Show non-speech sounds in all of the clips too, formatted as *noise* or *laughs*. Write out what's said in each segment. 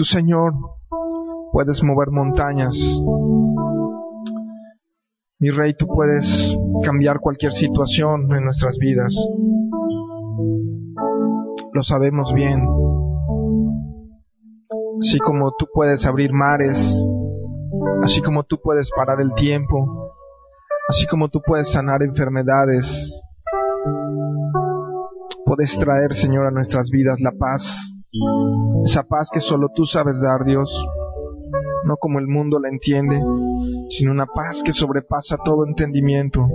Tú, Señor, puedes mover montañas. Mi Rey, tú puedes cambiar cualquier situación en nuestras vidas. Lo sabemos bien. Así como tú puedes abrir mares, así como tú puedes parar el tiempo, así como tú puedes sanar enfermedades, puedes traer, Señor, a nuestras vidas la paz, esa paz que solo tú sabes dar, Dios, no como el mundo la entiende, sino una paz que sobrepasa todo entendimiento,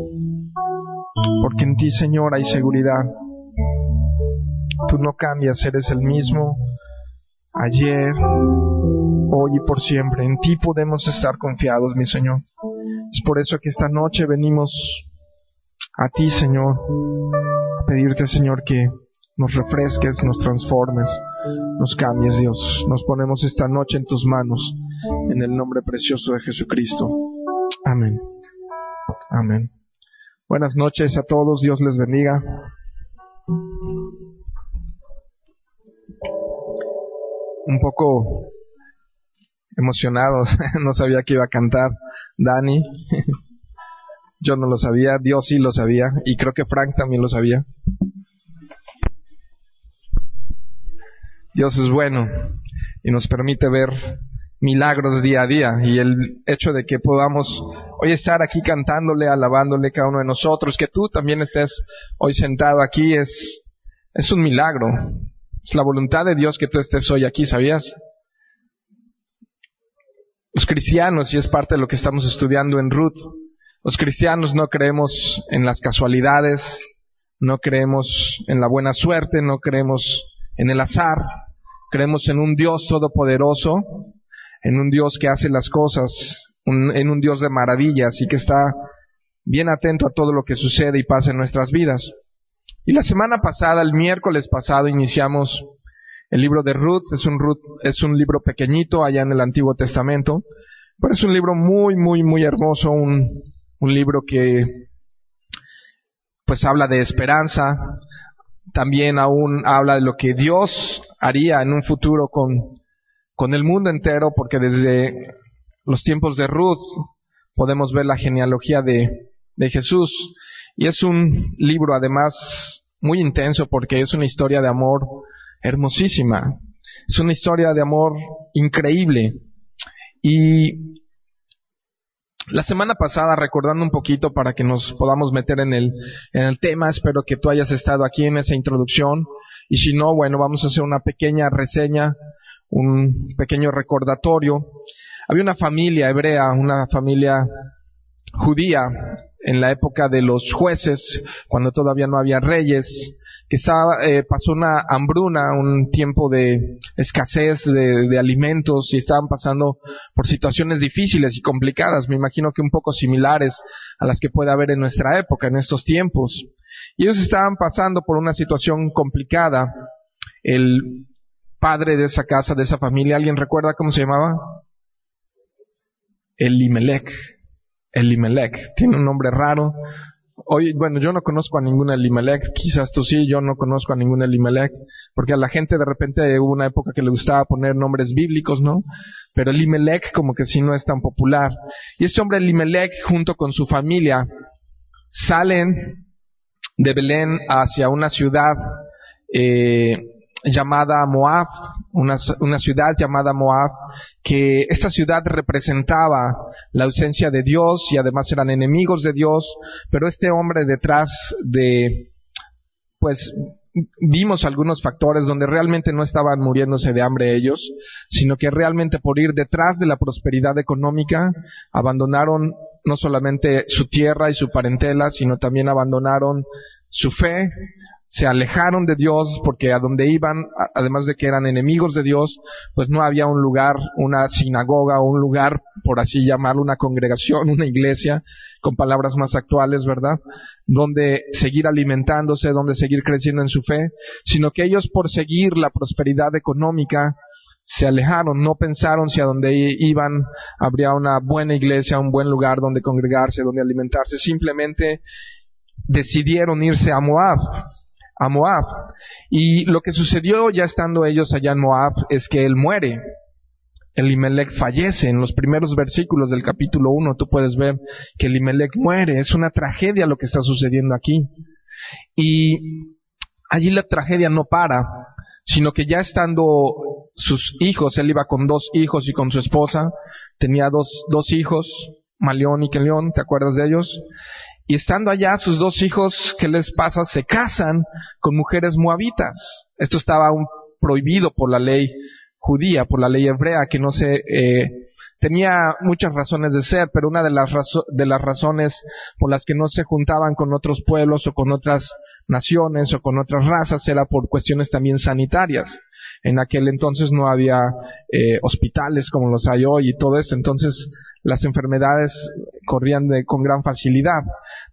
porque en ti, Señor, hay seguridad. Tú no cambias, eres el mismo ayer, hoy y por siempre. En ti podemos estar confiados, mi Señor. Es por eso que esta noche venimos a ti, Señor, a pedirte, Señor, que nos refresques, nos transformes, nos cambies, Dios. Nos ponemos esta noche en tus manos, en el nombre precioso de Jesucristo. Amén. Amén. Buenas noches a todos, Dios les bendiga. Un poco emocionados, *laughs* no sabía que iba a cantar Dani. *laughs* Yo no lo sabía, Dios sí lo sabía y creo que Frank también lo sabía. Dios es bueno y nos permite ver milagros día a día y el hecho de que podamos hoy estar aquí cantándole, alabándole cada uno de nosotros, que tú también estés hoy sentado aquí es es un milagro. Es la voluntad de Dios que tú estés hoy aquí, ¿sabías? Los cristianos, y es parte de lo que estamos estudiando en Ruth, los cristianos no creemos en las casualidades, no creemos en la buena suerte, no creemos en el azar, creemos en un Dios todopoderoso, en un Dios que hace las cosas, en un Dios de maravillas y que está bien atento a todo lo que sucede y pasa en nuestras vidas. Y la semana pasada, el miércoles pasado, iniciamos el libro de Ruth. Es un, Ruth, es un libro pequeñito allá en el Antiguo Testamento, pero es un libro muy, muy, muy hermoso, un, un libro que pues habla de esperanza, también aún habla de lo que Dios haría en un futuro con, con el mundo entero, porque desde los tiempos de Ruth podemos ver la genealogía de, de Jesús. Y es un libro además muy intenso porque es una historia de amor hermosísima. Es una historia de amor increíble. Y la semana pasada, recordando un poquito para que nos podamos meter en el, en el tema, espero que tú hayas estado aquí en esa introducción. Y si no, bueno, vamos a hacer una pequeña reseña, un pequeño recordatorio. Había una familia hebrea, una familia judía en la época de los jueces, cuando todavía no había reyes, que estaba, eh, pasó una hambruna, un tiempo de escasez de, alimentos y estaban pasando por situaciones difíciles y complicadas, me imagino que un poco similares a las que puede haber en nuestra época, en estos tiempos. Y ellos estaban pasando por una situación complicada. El padre de esa casa, de esa familia, ¿alguien recuerda cómo se llamaba? Elimelech. Elimelech. Tiene un nombre raro. Hoy, bueno, yo no conozco a ningún Elimelech, quizás tú sí, yo no conozco a ningún Elimelech, porque a la gente de repente hubo una época que le gustaba poner nombres bíblicos, ¿no? Pero Elimelech como que sí no es tan popular. Y este hombre Elimelech, junto con su familia, salen de Belén hacia una ciudad eh, llamada Moab, una, ciudad llamada Moab, que esta ciudad representaba la ausencia de Dios y además eran enemigos de Dios, pero este hombre detrás de, pues, vimos algunos factores donde realmente no estaban muriéndose de hambre ellos, sino que realmente por ir detrás de la prosperidad económica, abandonaron no solamente su tierra y su parentela, sino también abandonaron su fe, se alejaron de Dios porque a donde iban, además de que eran enemigos de Dios, pues no había un lugar, una sinagoga o un lugar, por así llamarlo, una congregación, *laughs* una iglesia, con palabras más actuales, ¿verdad? Donde seguir alimentándose, donde seguir creciendo en su fe, sino que ellos por seguir la prosperidad económica, se alejaron, no pensaron si a donde iban habría una buena iglesia, un buen lugar donde congregarse, donde alimentarse, simplemente decidieron irse a Moab a Moab. Y lo que sucedió ya estando ellos allá en Moab es que él muere. Elimelech fallece. En los primeros versículos del capítulo 1 tú puedes ver que Elimelech muere. Es una tragedia lo que está sucediendo aquí. Y allí la tragedia no para, sino que ya estando sus hijos, él iba con dos hijos y con su esposa, tenía dos, dos hijos, Malión y Kelión, ¿te acuerdas de ellos? Y estando allá, sus dos hijos, ¿qué les pasa? Se casan con mujeres moabitas. Esto estaba prohibido por la ley judía, por la ley hebrea, que no se eh, tenía muchas razones de ser, pero una de las, de las razones por las que no se juntaban con otros pueblos o con otras naciones o con otras razas era por cuestiones también sanitarias. En aquel entonces no había eh, hospitales como los hay hoy y todo esto, entonces las enfermedades corrían de, con gran facilidad.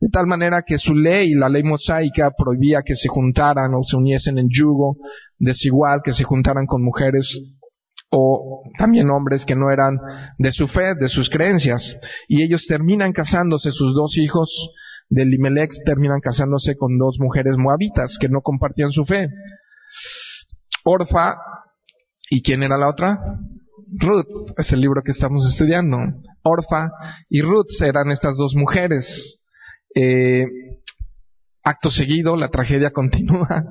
De tal manera que su ley, la ley mosaica, prohibía que se juntaran o se uniesen en yugo desigual, que se juntaran con mujeres o también hombres que no eran de su fe, de sus creencias. Y ellos terminan casándose, sus dos hijos de Limelech terminan casándose con dos mujeres moabitas que no compartían su fe. Orfa, ¿y quién era la otra? Ruth, es el libro que estamos estudiando. Orfa y Ruth eran estas dos mujeres. Eh, acto seguido, la tragedia *laughs* continúa.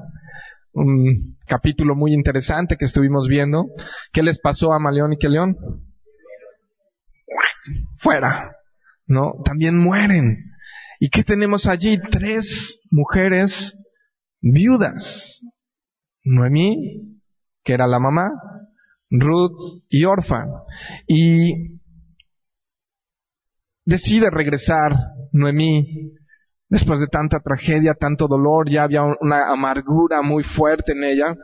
Un capítulo muy interesante que estuvimos viendo. ¿Qué les pasó a Maleón y Keleón? Fuera. ¿No? También mueren. ¿Y qué tenemos allí? Tres mujeres viudas. Noemí, que era la mamá, Ruth y Orfa. Y decide regresar Noemí después de tanta tragedia, tanto dolor, ya había una amargura muy fuerte en ella.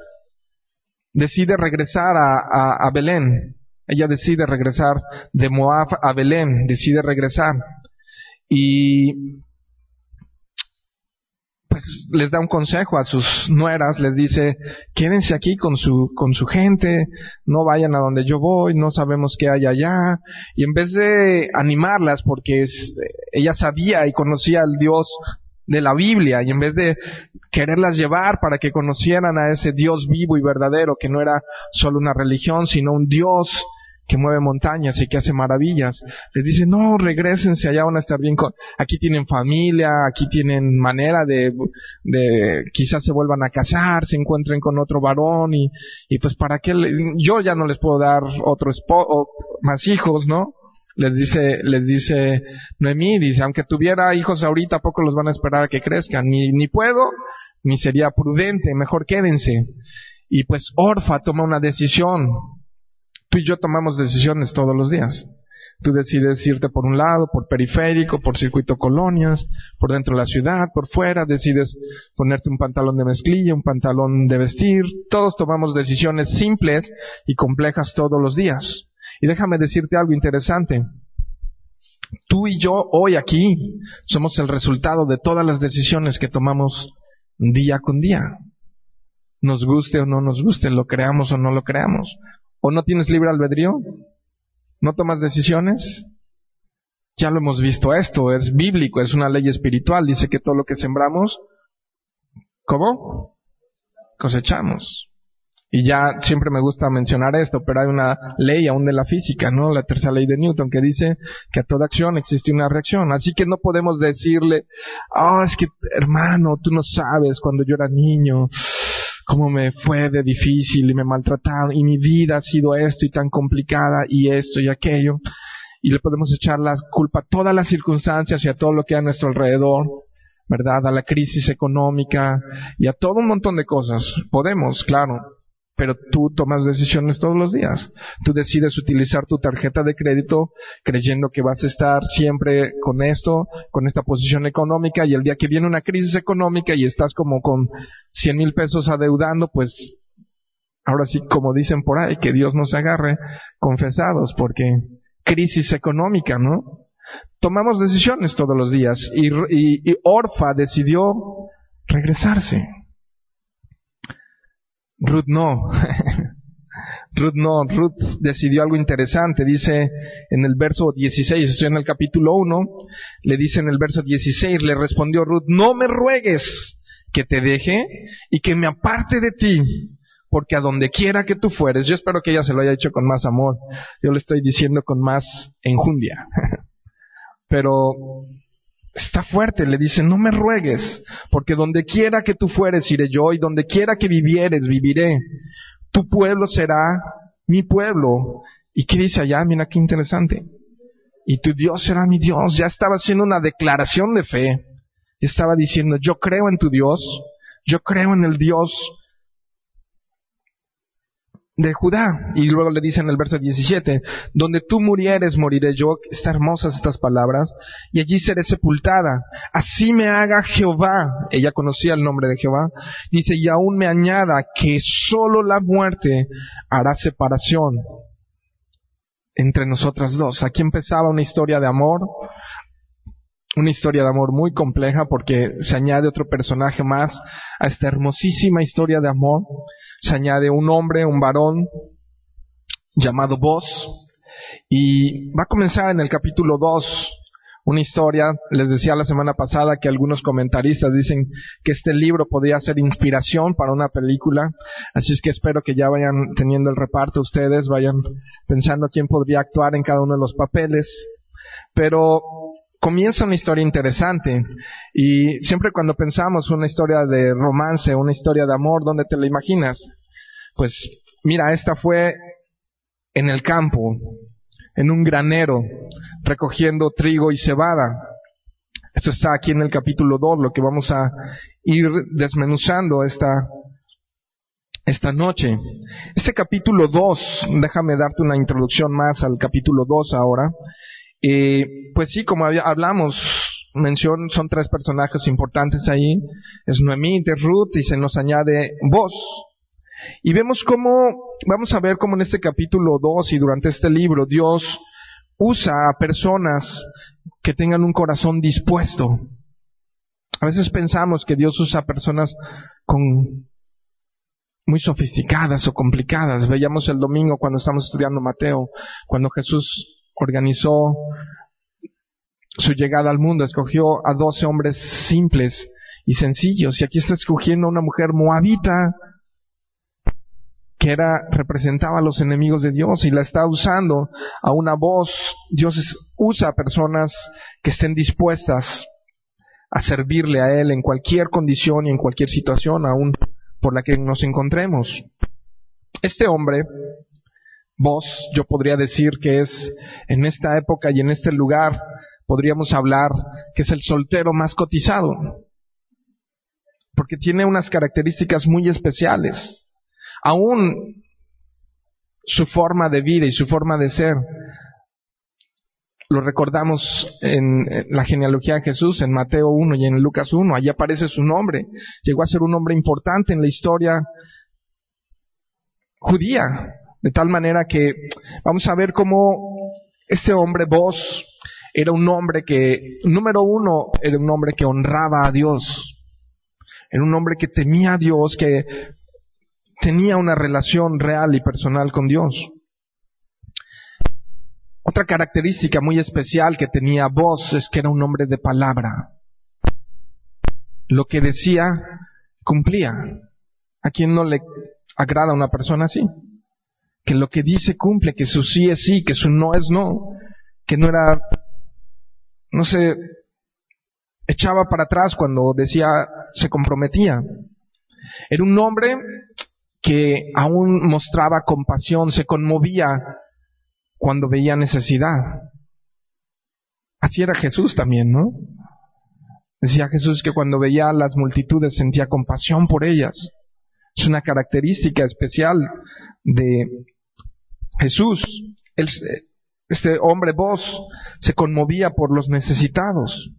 Decide regresar a, a Belén. Ella decide regresar de Moab a Belén, decide regresar. Y pues les da un consejo a sus nueras, les dice, quédense aquí con su, con su gente, no vayan a donde yo voy, no sabemos qué hay allá. Y en vez de animarlas, porque ella sabía y conocía al Dios de la Biblia, y en vez de quererlas llevar para que conocieran a ese Dios vivo y verdadero, que no era solo una religión, sino un Dios que mueve montañas y que hace maravillas. Les dice, no, regresense, allá van a estar bien. Con... Aquí tienen familia, aquí tienen manera de, de, quizás se vuelvan a casar, se encuentren con otro varón y, y pues para qué, yo ya no les puedo dar otro esposo, más hijos, ¿no? Les dice, les dice Noemí, dice, aunque tuviera hijos ahorita, poco los van a esperar a que crezcan, ni, ni puedo, ni sería prudente, mejor quédense. Y pues Orfa toma una decisión, Tú y yo tomamos decisiones todos los días. Tú decides irte por un lado, por periférico, por circuito colonias, por dentro de la ciudad, por fuera, decides ponerte un pantalón de mezclilla, un pantalón de vestir. Todos tomamos decisiones simples y complejas todos los días. Y déjame decirte algo interesante. Tú y yo hoy aquí somos el resultado de todas las decisiones que tomamos día con día. Nos guste o no nos guste, lo creamos o no lo creamos. ¿O no tienes libre albedrío? ¿No tomas decisiones? Ya lo hemos visto esto, es bíblico, es una ley espiritual, dice que todo lo que sembramos, ¿cómo? Cosechamos. Y ya siempre me gusta mencionar esto, pero hay una ley aún de la física, ¿no? La tercera ley de Newton que dice que a toda acción existe una reacción. Así que no podemos decirle, oh, es que hermano, tú no sabes cuando yo era niño, cómo me fue de difícil y me maltrataron y mi vida ha sido esto y tan complicada y esto y aquello. Y le podemos echar la culpa a todas las circunstancias y a todo lo que hay a nuestro alrededor, ¿verdad? A la crisis económica y a todo un montón de cosas. Podemos, claro pero tú tomas decisiones todos los días. Tú decides utilizar tu tarjeta de crédito creyendo que vas a estar siempre con esto, con esta posición económica y el día que viene una crisis económica y estás como con 100 mil pesos adeudando, pues ahora sí, como dicen por ahí, que Dios nos agarre confesados porque crisis económica, ¿no? Tomamos decisiones todos los días y, y Orfa decidió regresarse. Ruth no. *laughs* Ruth no, Ruth decidió algo interesante. Dice en el verso 16, estoy en el capítulo 1, le dice en el verso 16, le respondió Ruth, no me ruegues que te deje y que me aparte de ti, porque a donde quiera que tú fueres, yo espero que ella se lo haya hecho con más amor, yo le estoy diciendo con más enjundia, *laughs* pero está fuerte, le dice, no me ruegues, porque donde quiera que tú fueres, iré yo, y donde quiera que vivieres, viviré. Tu pueblo será mi pueblo. ¿Y qué dice allá? Mira qué interesante. Y tu Dios será mi Dios. Ya estaba haciendo una declaración de fe. Estaba diciendo, yo creo en tu Dios, yo creo en el Dios de Judá. Y luego le dice en el verso 17, donde tú murieres, moriré yo. Están hermosas estas palabras. Y allí seré sepultada. Así me haga Jehová. Ella conocía el nombre de Jehová. Dice, y aún me añada que solo la muerte hará separación entre nosotras dos. Aquí empezaba una historia de amor, una historia de amor muy compleja porque se añade otro personaje más a esta hermosísima historia de amor. Se añade un hombre, un varón llamado Vos. Y va a comenzar en el capítulo 2 una historia. Les decía la semana pasada que algunos comentaristas dicen que este libro podría ser inspiración para una película. Así es que espero que ya vayan teniendo el reparto ustedes, vayan pensando quién podría actuar en cada uno de los papeles. Pero comienza una historia interesante y siempre cuando pensamos una historia de romance, una historia de amor, ¿dónde te la imaginas? Pues mira, esta fue en el campo, en un granero, recogiendo trigo y cebada. Esto está aquí en el capítulo 2, lo que vamos a ir desmenuzando esta, esta noche. Este capítulo 2, déjame darte una introducción más al capítulo 2 ahora. Eh, pues sí, como hablamos, mención, son tres personajes importantes ahí. Es Noemí, de Ruth y se nos añade vos. Y vemos cómo, vamos a ver cómo en este capítulo 2 y durante este libro Dios usa a personas que tengan un corazón dispuesto. A veces pensamos que Dios usa personas con muy sofisticadas o complicadas. Veíamos el domingo cuando estamos estudiando Mateo, cuando Jesús organizó su llegada al mundo, escogió a doce hombres simples y sencillos, y aquí está escogiendo a una mujer moabita que era representaba a los enemigos de Dios y la está usando a una voz. Dios usa a personas que estén dispuestas a servirle a Él en cualquier condición y en cualquier situación, aún por la que nos encontremos. Este hombre Vos, yo podría decir que es en esta época y en este lugar, podríamos hablar que es el soltero más cotizado, porque tiene unas características muy especiales. Aún su forma de vida y su forma de ser, lo recordamos en la genealogía de Jesús, en Mateo 1 y en Lucas 1, allí aparece su nombre. Llegó a ser un hombre importante en la historia judía. De tal manera que vamos a ver cómo este hombre vos era un hombre que, número uno, era un hombre que honraba a Dios. Era un hombre que temía a Dios, que tenía una relación real y personal con Dios. Otra característica muy especial que tenía vos es que era un hombre de palabra. Lo que decía, cumplía. ¿A quién no le agrada una persona así? Que lo que dice cumple, que su sí es sí, que su no es no, que no era, no se echaba para atrás cuando decía, se comprometía. Era un hombre que aún mostraba compasión, se conmovía cuando veía necesidad. Así era Jesús también, ¿no? Decía Jesús que cuando veía a las multitudes sentía compasión por ellas. Es una característica especial de Jesús, este hombre vos, se conmovía por los necesitados.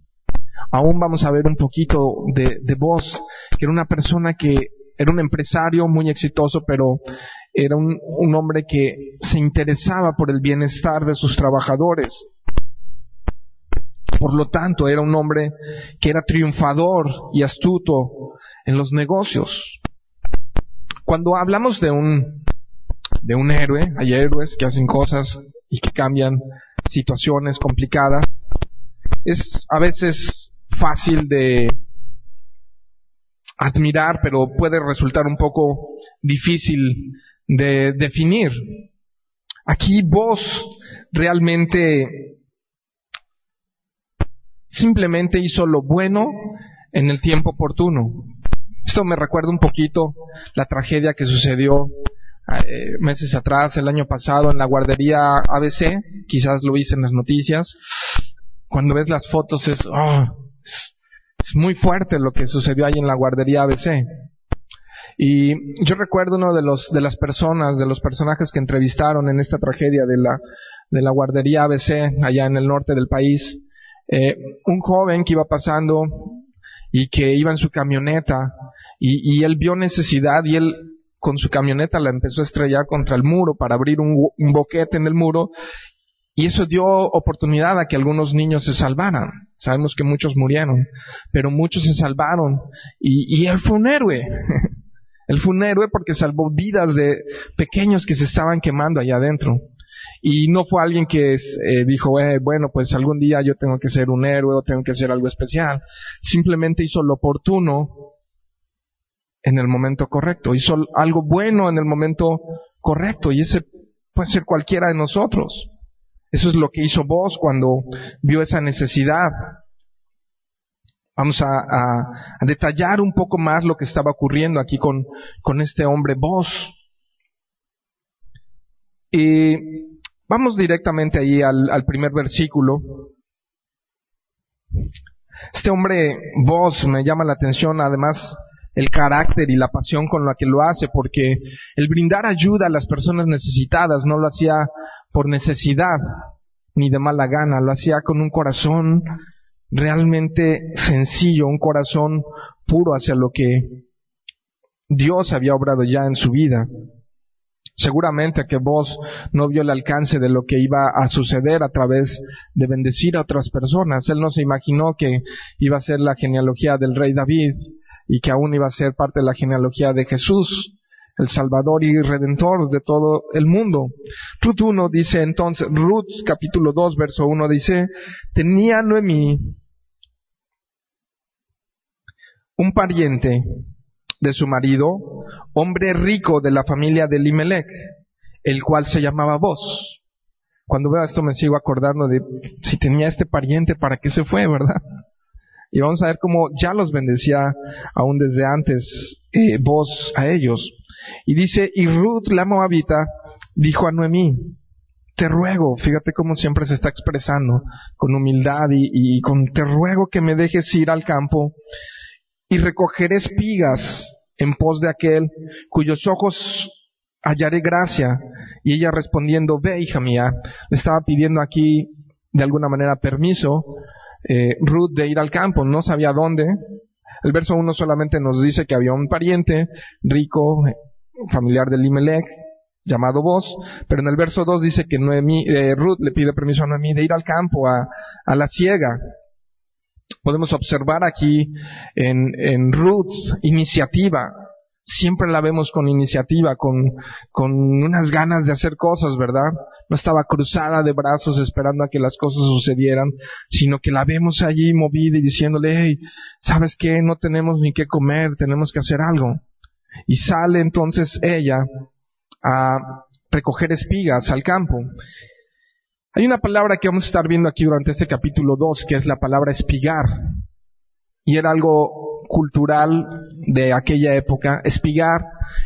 Aún vamos a ver un poquito de, de que era una persona que era un empresario muy exitoso, pero era un hombre que se interesaba por el bienestar de sus trabajadores. Por lo tanto, era un hombre que era triunfador y astuto en los negocios. Cuando hablamos de un de un héroe. Hay héroes que hacen cosas y que cambian situaciones complicadas. Es a veces fácil de admirar, pero puede resultar un poco difícil de definir. Aquí vos realmente simplemente hizo lo bueno en el tiempo oportuno. Esto me recuerda un poquito la tragedia que sucedió eh, meses atrás, el año pasado, en la guardería ABC, quizás lo viste en las noticias. Cuando ves las fotos es, oh, es muy fuerte lo que sucedió ahí en la guardería ABC. Y yo recuerdo uno de los de las personas, de los personajes que entrevistaron en esta tragedia de la de la guardería ABC allá en el norte del país, eh, un joven que iba pasando y que iba en su camioneta y, él vio necesidad y él con su camioneta la empezó a estrellar contra el muro para abrir un, boquete en el muro y eso dio oportunidad a que algunos niños se salvaran. Sabemos que muchos murieron, pero muchos se salvaron y, y él fue un héroe. *laughs* él fue un héroe porque salvó vidas de pequeños que se estaban quemando allá adentro. Y no fue alguien que eh, dijo, eh, bueno, pues algún día yo tengo que ser un héroe o tengo que hacer algo especial. Simplemente hizo lo oportuno en el momento correcto. Hizo algo bueno en el momento correcto. Y ese puede ser cualquiera de nosotros. Eso es lo que hizo vos cuando vio esa necesidad. Vamos a, detallar un poco más lo que estaba ocurriendo aquí con, con este hombre vos. Y Vamos directamente ahí al, primer versículo. Este hombre, vos, me llama la atención, además, el carácter y la pasión con la que lo hace, porque el brindar ayuda a las personas necesitadas no lo hacía por necesidad ni de mala gana, lo hacía con un corazón realmente sencillo, un corazón puro hacia lo que Dios había obrado ya en su vida. Seguramente que vos no vio el alcance de lo que iba a suceder a través de bendecir a otras personas. Él no se imaginó que iba a ser la genealogía del rey David y que aún iba a ser parte de la genealogía de Jesús, el Salvador y Redentor de todo el mundo. Ruth 1 dice entonces, Ruth capítulo 2 verso 1 dice, tenía Noemí un pariente de su marido, hombre rico de la familia de Limelech, el cual se llamaba Vos. Cuando veo esto me sigo acordando de si tenía este pariente, ¿para qué se fue, verdad? Y vamos a ver cómo ya los bendecía aún desde antes eh, Vos a ellos. Y dice, y Ruth la Moabita dijo a Noemí, te ruego, fíjate cómo siempre se está expresando, con humildad y, y con te ruego que me dejes ir al campo y recogeré espigas en pos de aquel cuyos ojos hallaré gracia. Y ella respondiendo, ve hija mía, le estaba pidiendo aquí de alguna manera permiso, eh, Ruth de ir al campo, no sabía dónde. El verso 1 solamente nos dice que había un pariente rico, familiar de Limelech, llamado vos, pero en el verso 2 dice que Noemí, eh, Ruth le pide permiso a Noemí de ir al campo, a, a la ciega podemos observar aquí en, en Ruth iniciativa. Siempre la vemos con iniciativa, con, con unas ganas de hacer cosas, ¿verdad? No estaba cruzada de brazos esperando a que las cosas sucedieran, sino que la vemos allí movida y diciéndole, hey, ¿sabes qué? No tenemos ni qué comer, tenemos que hacer algo. Y sale entonces ella a recoger espigas al campo. Hay una palabra que vamos a estar viendo aquí durante este capítulo 2, que es la palabra espigar. Y era algo cultural de aquella época. Espigar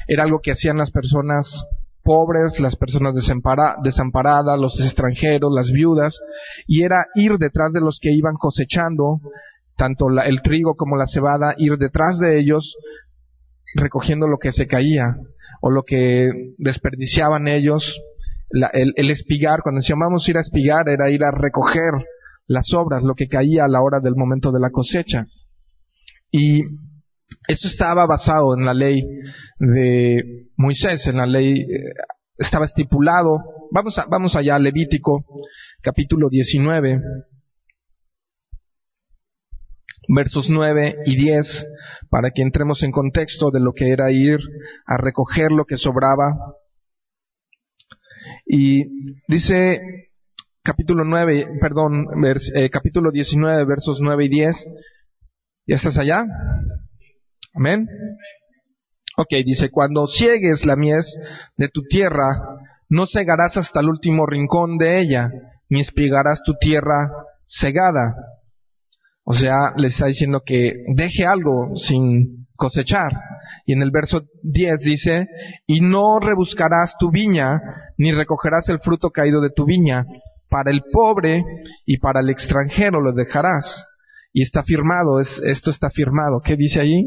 era algo que hacían las personas pobres, las personas desamparadas, los extranjeros, las viudas, y era ir detrás de los que iban cosechando, tanto el trigo como la cebada, ir detrás de ellos recogiendo lo que se caía o lo que desperdiciaban ellos el, espigar, cuando decíamos vamos a ir a espigar, era ir a recoger las obras, lo que caía a la hora del momento de la cosecha. Y eso estaba basado en la ley de Moisés, en la ley, eh, estaba estipulado. Vamos, a, vamos allá, Levítico, capítulo 19, versos 9 y 10, para que entremos en contexto de lo que era ir a recoger lo que sobraba y dice capítulo 9, perdón, eh, capítulo 19, versos 9 y 10. ¿Ya estás allá? Amén. Ok, dice, cuando ciegues la mies de tu tierra, no cegarás hasta el último rincón de ella, ni espigarás tu tierra cegada. O sea, le está diciendo que deje algo sin cosechar. Y en el verso 10 dice, y no rebuscarás tu viña, ni recogerás el fruto caído de tu viña. Para el pobre y para el extranjero lo dejarás. Y está firmado, es, esto está firmado. ¿Qué dice allí?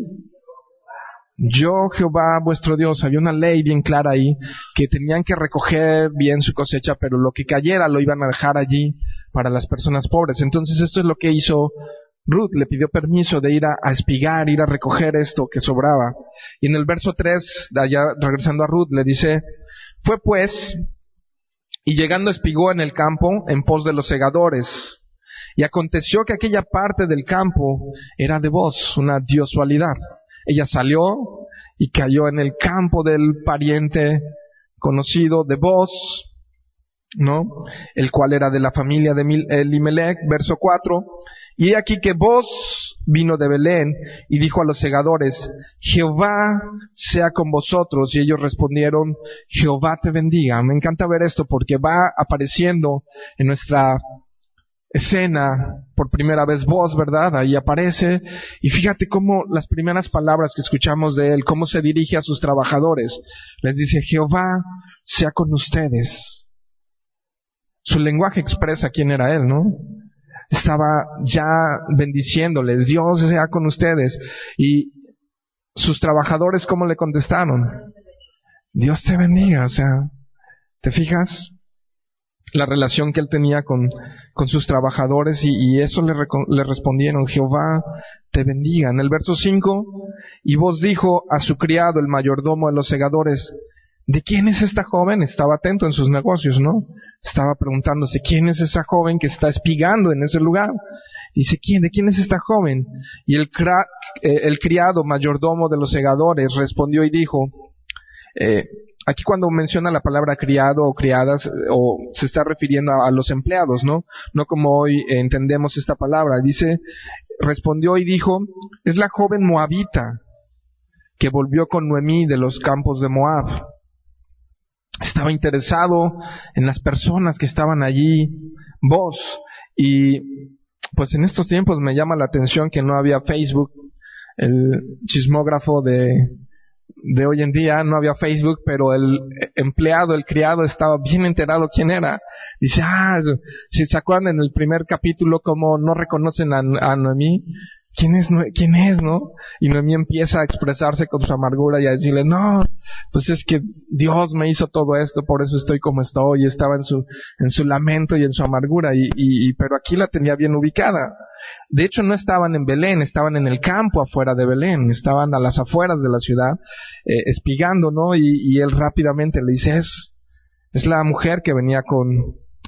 Yo, Jehová, vuestro Dios, había una ley bien clara ahí, que tenían que recoger bien su cosecha, pero lo que cayera lo iban a dejar allí para las personas pobres. Entonces esto es lo que hizo Ruth, le pidió permiso de ir a, espigar, ir a recoger esto que sobraba. Y en el verso 3, de allá regresando a Ruth, le dice, fue pues, y llegando espigó en el campo en pos de los segadores. Y aconteció que aquella parte del campo era de vos, una diosualidad. Ella salió y cayó en el campo del pariente conocido de vos, ¿no? El cual era de la familia de Elimelech, verso 4. Y aquí que vos vino de Belén y dijo a los segadores, Jehová sea con vosotros. Y ellos respondieron, Jehová te bendiga. Me encanta ver esto porque va apareciendo en nuestra escena, por primera vez voz, ¿verdad? Ahí aparece. Y fíjate cómo las primeras palabras que escuchamos de él, cómo se dirige a sus trabajadores. Les dice, Jehová sea con ustedes. Su lenguaje expresa quién era él, ¿no? Estaba ya bendiciéndoles, Dios sea con ustedes. Y sus trabajadores, ¿cómo le contestaron? Dios te bendiga, o sea, ¿te fijas? La relación que él tenía con, con sus trabajadores y, eso le, le, respondieron, Jehová te bendiga. En el verso 5, y vos dijo a su criado, el mayordomo de los segadores, ¿de quién es esta joven? Estaba atento en sus negocios, ¿no? Estaba preguntándose, ¿quién es esa joven que está espigando en ese lugar? Dice, ¿quién? ¿De quién es esta joven? Y el, eh, criado mayordomo de los segadores respondió y dijo, eh, aquí cuando menciona la palabra criado o criadas, o se está refiriendo a, los empleados, ¿no? No como hoy entendemos esta palabra. Dice, respondió y dijo, es la joven moabita que volvió con Noemí de los campos de Moab. Estaba interesado en las personas que estaban allí, vos, y pues en estos tiempos me llama la atención que no había Facebook, el chismógrafo de, de hoy en día no había Facebook, pero el empleado, el criado estaba bien enterado quién era. Dice, ah, si se acuerdan en el primer capítulo como no reconocen a, a Noemí, ¿quién es, quién es, no? Y Noemí empieza a expresarse con su amargura y a decirle, no, pues es que Dios me hizo todo esto, por eso estoy como estoy, y estaba en su, en su lamento y en su amargura, y, y, pero aquí la tenía bien ubicada. De hecho, no estaban en Belén, estaban en el campo afuera de Belén, estaban a las afueras de la ciudad, eh, espigando, ¿no? Y, él rápidamente le dice, es, es la mujer que venía con,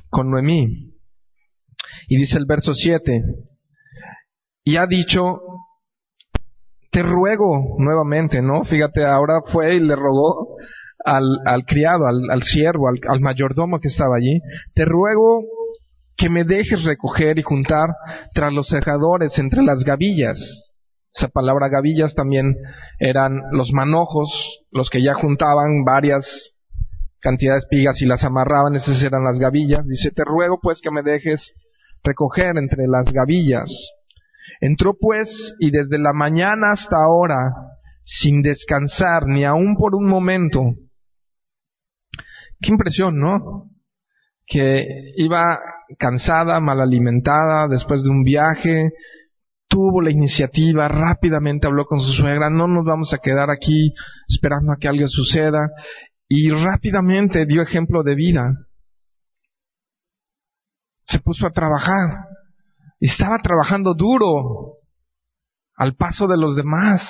con Noemí. Y dice el verso 7, y ha dicho, te ruego nuevamente, ¿no? Fíjate, ahora fue y le rogó al, al criado, al, al siervo, al, al, mayordomo que estaba allí, te ruego que me dejes recoger y juntar tras los cejadores entre las gavillas. Esa palabra gavillas también eran los manojos, los que ya juntaban varias cantidades de espigas y las amarraban, esas eran las gavillas. Dice, te ruego pues que me dejes recoger entre las gavillas. Entró pues y desde la mañana hasta ahora, sin descansar ni aun por un momento. Qué impresión, ¿no? Que iba cansada, mal alimentada, después de un viaje, tuvo la iniciativa, rápidamente habló con su suegra, no nos vamos a quedar aquí esperando a que algo suceda, y rápidamente dio ejemplo de vida. Se puso a trabajar estaba trabajando duro, al paso de los demás.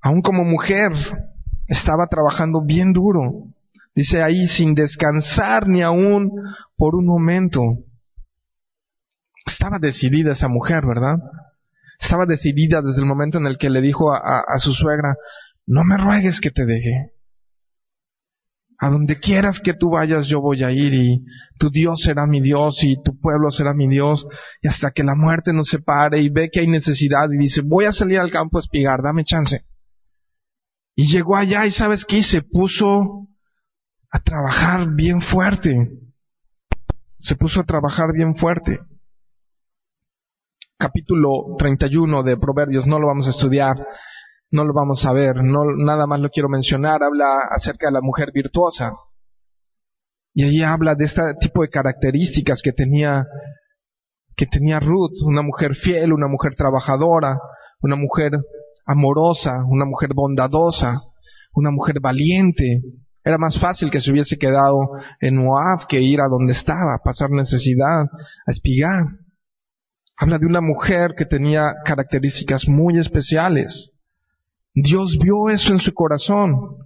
Aún como mujer, estaba trabajando bien duro. Dice ahí, sin descansar ni aún por un momento. Estaba decidida esa mujer, ¿verdad? Estaba decidida desde el momento en el que le dijo a, su suegra, no me ruegues que te deje. A donde quieras que tú vayas yo voy a ir y tu Dios será mi Dios y tu pueblo será mi Dios y hasta que la muerte nos separe y ve que hay necesidad y dice voy a salir al campo a espigar, dame chance. Y llegó allá y sabes qué, se puso a trabajar bien fuerte. Se puso a trabajar bien fuerte. Capítulo 31 de Proverbios, no lo vamos a estudiar, no lo vamos a ver, no, nada más lo quiero mencionar, habla acerca de la mujer virtuosa. Y ahí habla de este tipo de características que tenía, que tenía Ruth, una mujer fiel, una mujer trabajadora, una mujer amorosa, una mujer bondadosa, una mujer valiente. Era más fácil que se hubiese quedado en Moab que ir a donde estaba, pasar necesidad, a espigar. Habla de una mujer que tenía características muy especiales. Dios vio eso en su corazón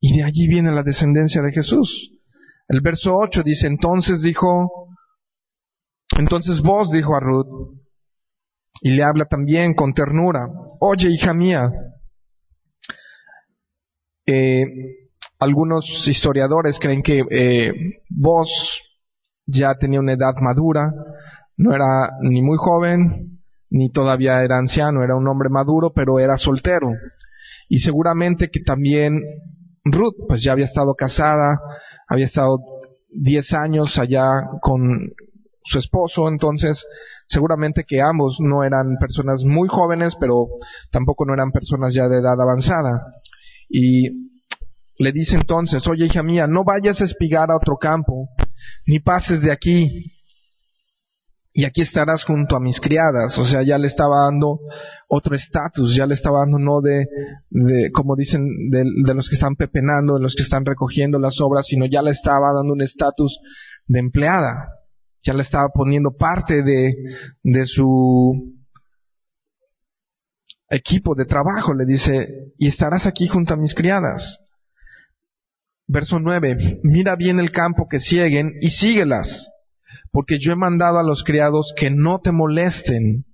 y de allí viene la descendencia de Jesús. El verso 8 dice, entonces dijo, entonces vos dijo a Ruth, y le habla también con ternura, oye hija mía, eh, algunos historiadores creen que eh, ya tenía una edad madura, no era ni muy joven, ni todavía era anciano, era un hombre maduro, pero era soltero. Y seguramente que también Ruth, pues ya había estado casada, había estado 10 años allá con su esposo, entonces seguramente que ambos no eran personas muy jóvenes, pero tampoco no eran personas ya de edad avanzada. Y le dice entonces, oye hija mía, no vayas a espigar a otro campo, ni pases de aquí, y aquí estarás junto a mis criadas. O sea, ya le estaba dando otro estatus, ya le estaba dando no de, como dicen, de, de, los que están pepenando, de los que están recogiendo las obras, sino ya le estaba dando un estatus de empleada. Ya le estaba poniendo parte de, de su equipo de trabajo. Le dice, y estarás aquí junto a mis criadas. Verso 9, mira bien el campo que siguen y síguelas porque yo he mandado a los criados que no te molesten.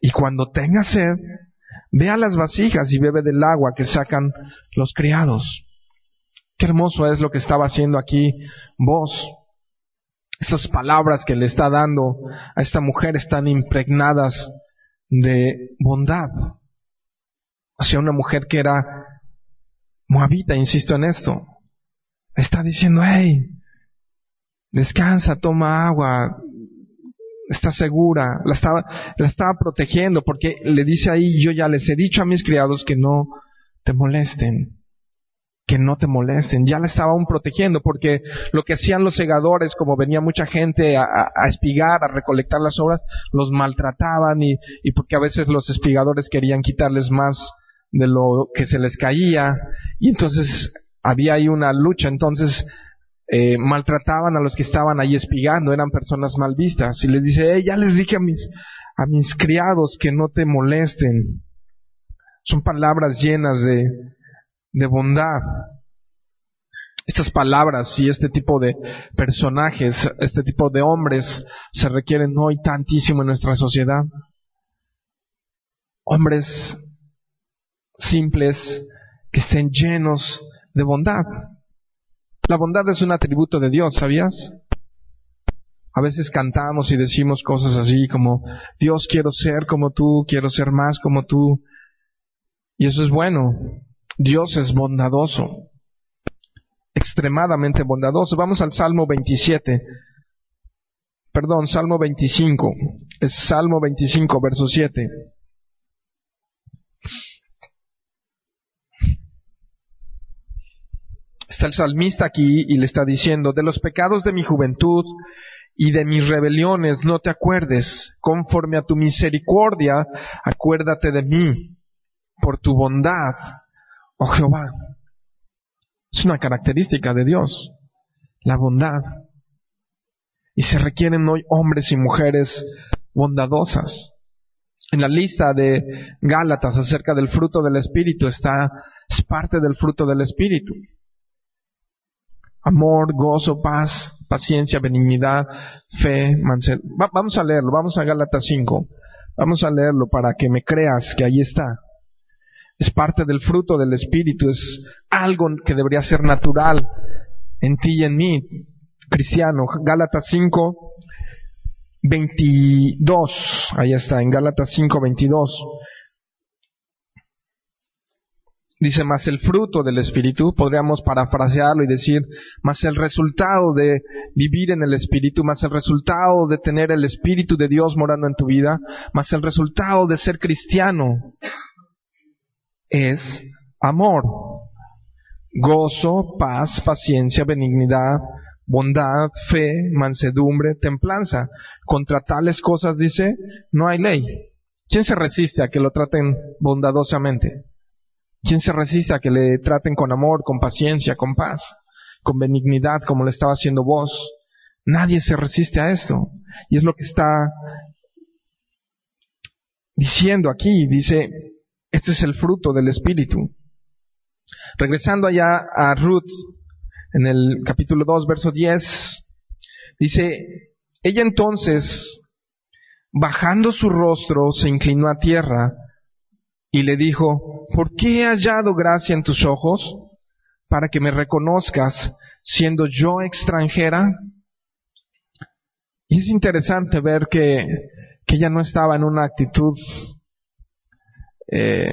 Y cuando tengas sed, ve a las vasijas y bebe del agua que sacan los criados. Qué hermoso es lo que estaba haciendo aquí vos. Estas palabras que le está dando a esta mujer están impregnadas de bondad. Hacia una mujer que era moabita, insisto en esto. Está diciendo, hey, descansa, toma agua, está segura, la estaba, la estaba protegiendo porque le dice ahí, yo ya les he dicho a mis criados que no te molesten, que no te molesten, ya la estaba aún protegiendo porque lo que hacían los segadores, como venía mucha gente a, espigar, a recolectar las obras, los maltrataban y porque a veces los espigadores querían quitarles más de lo que se les caía y entonces había ahí una lucha, entonces eh, maltrataban a los que estaban ahí espigando, eran personas mal vistas. Y les dice, ya les dije a mis, a mis criados que no te molesten. Son palabras llenas de, de bondad. Estas palabras y este tipo de personajes, este tipo de hombres se requieren hoy tantísimo en nuestra sociedad. Hombres simples que estén llenos de bondad. La bondad es un atributo de Dios, ¿sabías? A veces cantamos y decimos cosas así como, Dios quiero ser como tú, quiero ser más como tú. Y eso es bueno. Dios es bondadoso, extremadamente bondadoso. Vamos al Salmo 27. Perdón, Salmo 25. Es Salmo 25, verso 7. Está el salmista aquí y le está diciendo, de los pecados de mi juventud y de mis rebeliones no te acuerdes, conforme a tu misericordia, acuérdate de mí, por tu bondad, oh Jehová. Es una característica de Dios, la bondad. Y se requieren hoy hombres y mujeres bondadosas. En la lista de Gálatas acerca del fruto del Espíritu está, es parte del fruto del Espíritu amor, gozo, paz, paciencia, benignidad, fe, mansedumbre. vamos a leerlo, vamos a Gálatas 5. Vamos a leerlo para que me creas que ahí está. Es parte del fruto del Espíritu, es algo que debería ser natural en ti y en mí, cristiano. Gálatas 5, 22, ahí está, en Gálatas 5, 22. Dice, más el fruto del Espíritu, podríamos parafrasearlo y decir, más el resultado de vivir en el Espíritu, más el resultado de tener el Espíritu de Dios morando en tu vida, más el resultado de ser cristiano, es amor, gozo, paz, paciencia, benignidad, bondad, fe, mansedumbre, templanza. Contra tales cosas, dice, no hay ley. ¿Quién se resiste a que lo traten bondadosamente? ¿Quién se resiste a que le traten con amor, con paciencia, con paz, con benignidad, como le estaba haciendo vos? Nadie se resiste a esto. Y es lo que está diciendo aquí. Dice, este es el fruto del Espíritu. Regresando allá a Ruth, en el capítulo 2, verso 10, dice, ella entonces, bajando su rostro, se inclinó a tierra y le dijo, ¿por qué he hallado gracia en tus ojos para que me reconozcas siendo yo extranjera? Y es interesante ver que, que ella no estaba en una actitud eh,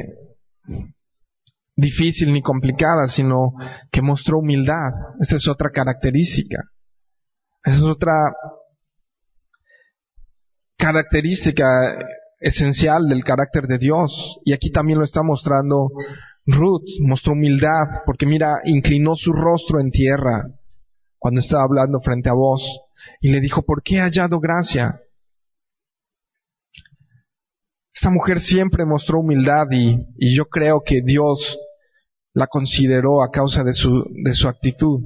difícil ni complicada, sino que mostró humildad. Esta es otra característica. Esa es otra característica esencial del carácter de Dios. Y aquí también lo está mostrando Ruth, mostró humildad, porque mira, inclinó su rostro en tierra cuando estaba hablando frente a vos y le dijo, ¿por qué he hallado gracia? Esta mujer siempre mostró humildad y, y yo creo que Dios la consideró a causa de su, de su actitud.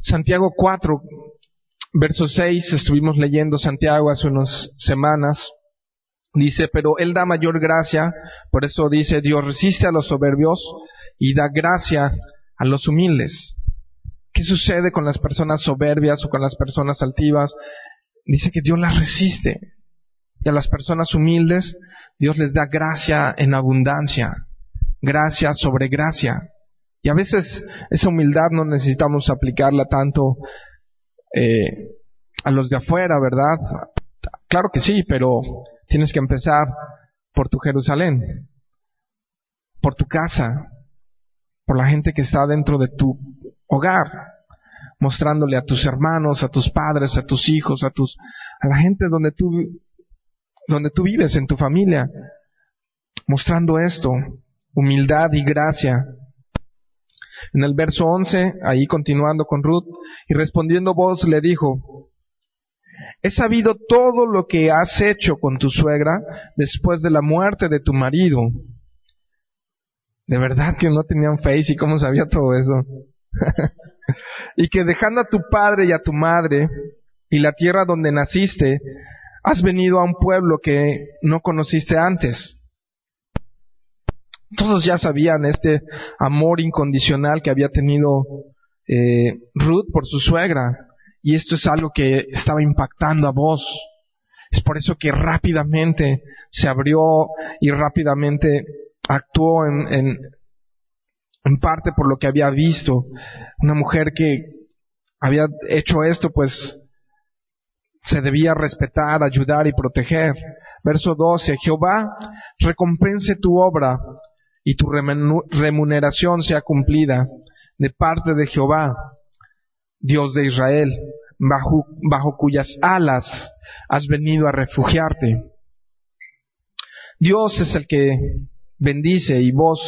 Santiago 4, verso 6, estuvimos leyendo Santiago hace unas semanas. Dice, pero Él da mayor gracia, por eso dice, Dios resiste a los soberbios y da gracia a los humildes. ¿Qué sucede con las personas soberbias o con las personas altivas? Dice que Dios las resiste. Y a las personas humildes, Dios les da gracia en abundancia gracia sobre gracia. Y a veces esa humildad no necesitamos aplicarla tanto eh, a los de afuera, ¿verdad? Claro que sí, pero tienes que empezar por tu Jerusalén, por tu casa, por la gente que está dentro de tu hogar, mostrándole a tus hermanos, a tus padres, a tus hijos, a tus a la gente donde tú donde tú vives en tu familia, mostrando esto, humildad y gracia. En el verso 11, ahí continuando con Ruth, y respondiendo vos le dijo, he sabido todo lo que has hecho con tu suegra después de la muerte de tu marido. De verdad que no tenían fe y cómo sabía todo eso. *laughs* y que dejando a tu padre y a tu madre y la tierra donde naciste, has venido a un pueblo que no conociste antes todos ya sabían este amor incondicional que había tenido eh, Ruth por su suegra. Y esto es algo que estaba impactando a vos. Es por eso que rápidamente se abrió y rápidamente actuó en, en, en parte por lo que había visto. Una mujer que había hecho esto, pues se debía respetar, ayudar y proteger. Verso 12, Jehová recompense tu obra y tu remuneración sea cumplida de parte de Jehová, Dios de Israel, bajo, bajo cuyas alas has venido a refugiarte. Dios es el que bendice y vos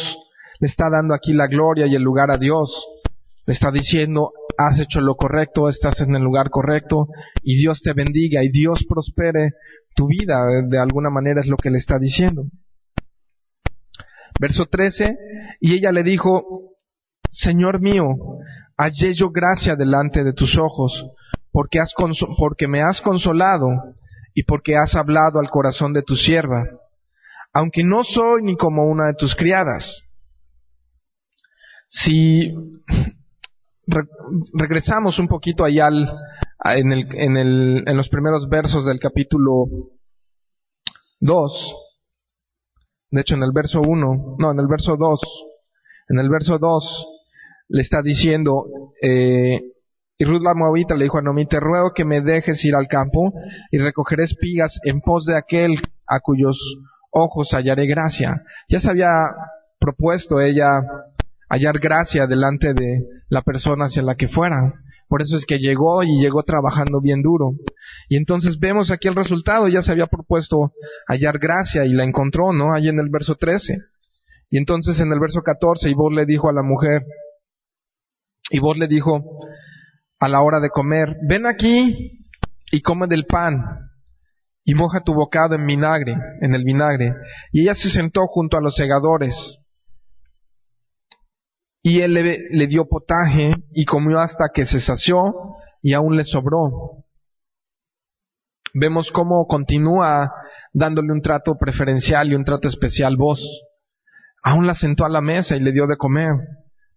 le está dando aquí la gloria y el lugar a Dios. Le está diciendo, has hecho lo correcto, estás en el lugar correcto y Dios te bendiga y Dios prospere tu vida. De alguna manera es lo que le está diciendo. Verso 13, y ella le dijo, Señor mío, hallé yo gracia delante de tus ojos, porque, has me has consolado y porque has hablado al corazón de tu sierva, aunque no soy ni como una de tus criadas. Si regresamos un poquito allá en, el, en, el, en los primeros versos del capítulo 2, De hecho, en el verso 1, no, en el verso 2, en el verso 2 le está diciendo, eh, y Ruth la Moabita le dijo a Noemí, te ruego que me dejes ir al campo y recogeré espigas en pos de aquel a cuyos ojos hallaré gracia. Ya se había propuesto ella hallar gracia delante de la persona hacia la que fuera. Por eso es que llegó y llegó trabajando bien duro. Y entonces vemos aquí el resultado. Ya se había propuesto hallar gracia y la encontró, ¿no? Ahí en el verso 13. Y entonces en el verso 14, y vos le dijo a la mujer, y vos le dijo a la hora de comer, ven aquí y come del pan y moja tu bocado en vinagre, en el vinagre. Y ella se sentó junto a los segadores y él le, dio potaje y comió hasta que se sació y aún le sobró. Vemos cómo continúa dándole un trato preferencial y un trato especial vos. Aún la sentó a la mesa y le dio de comer,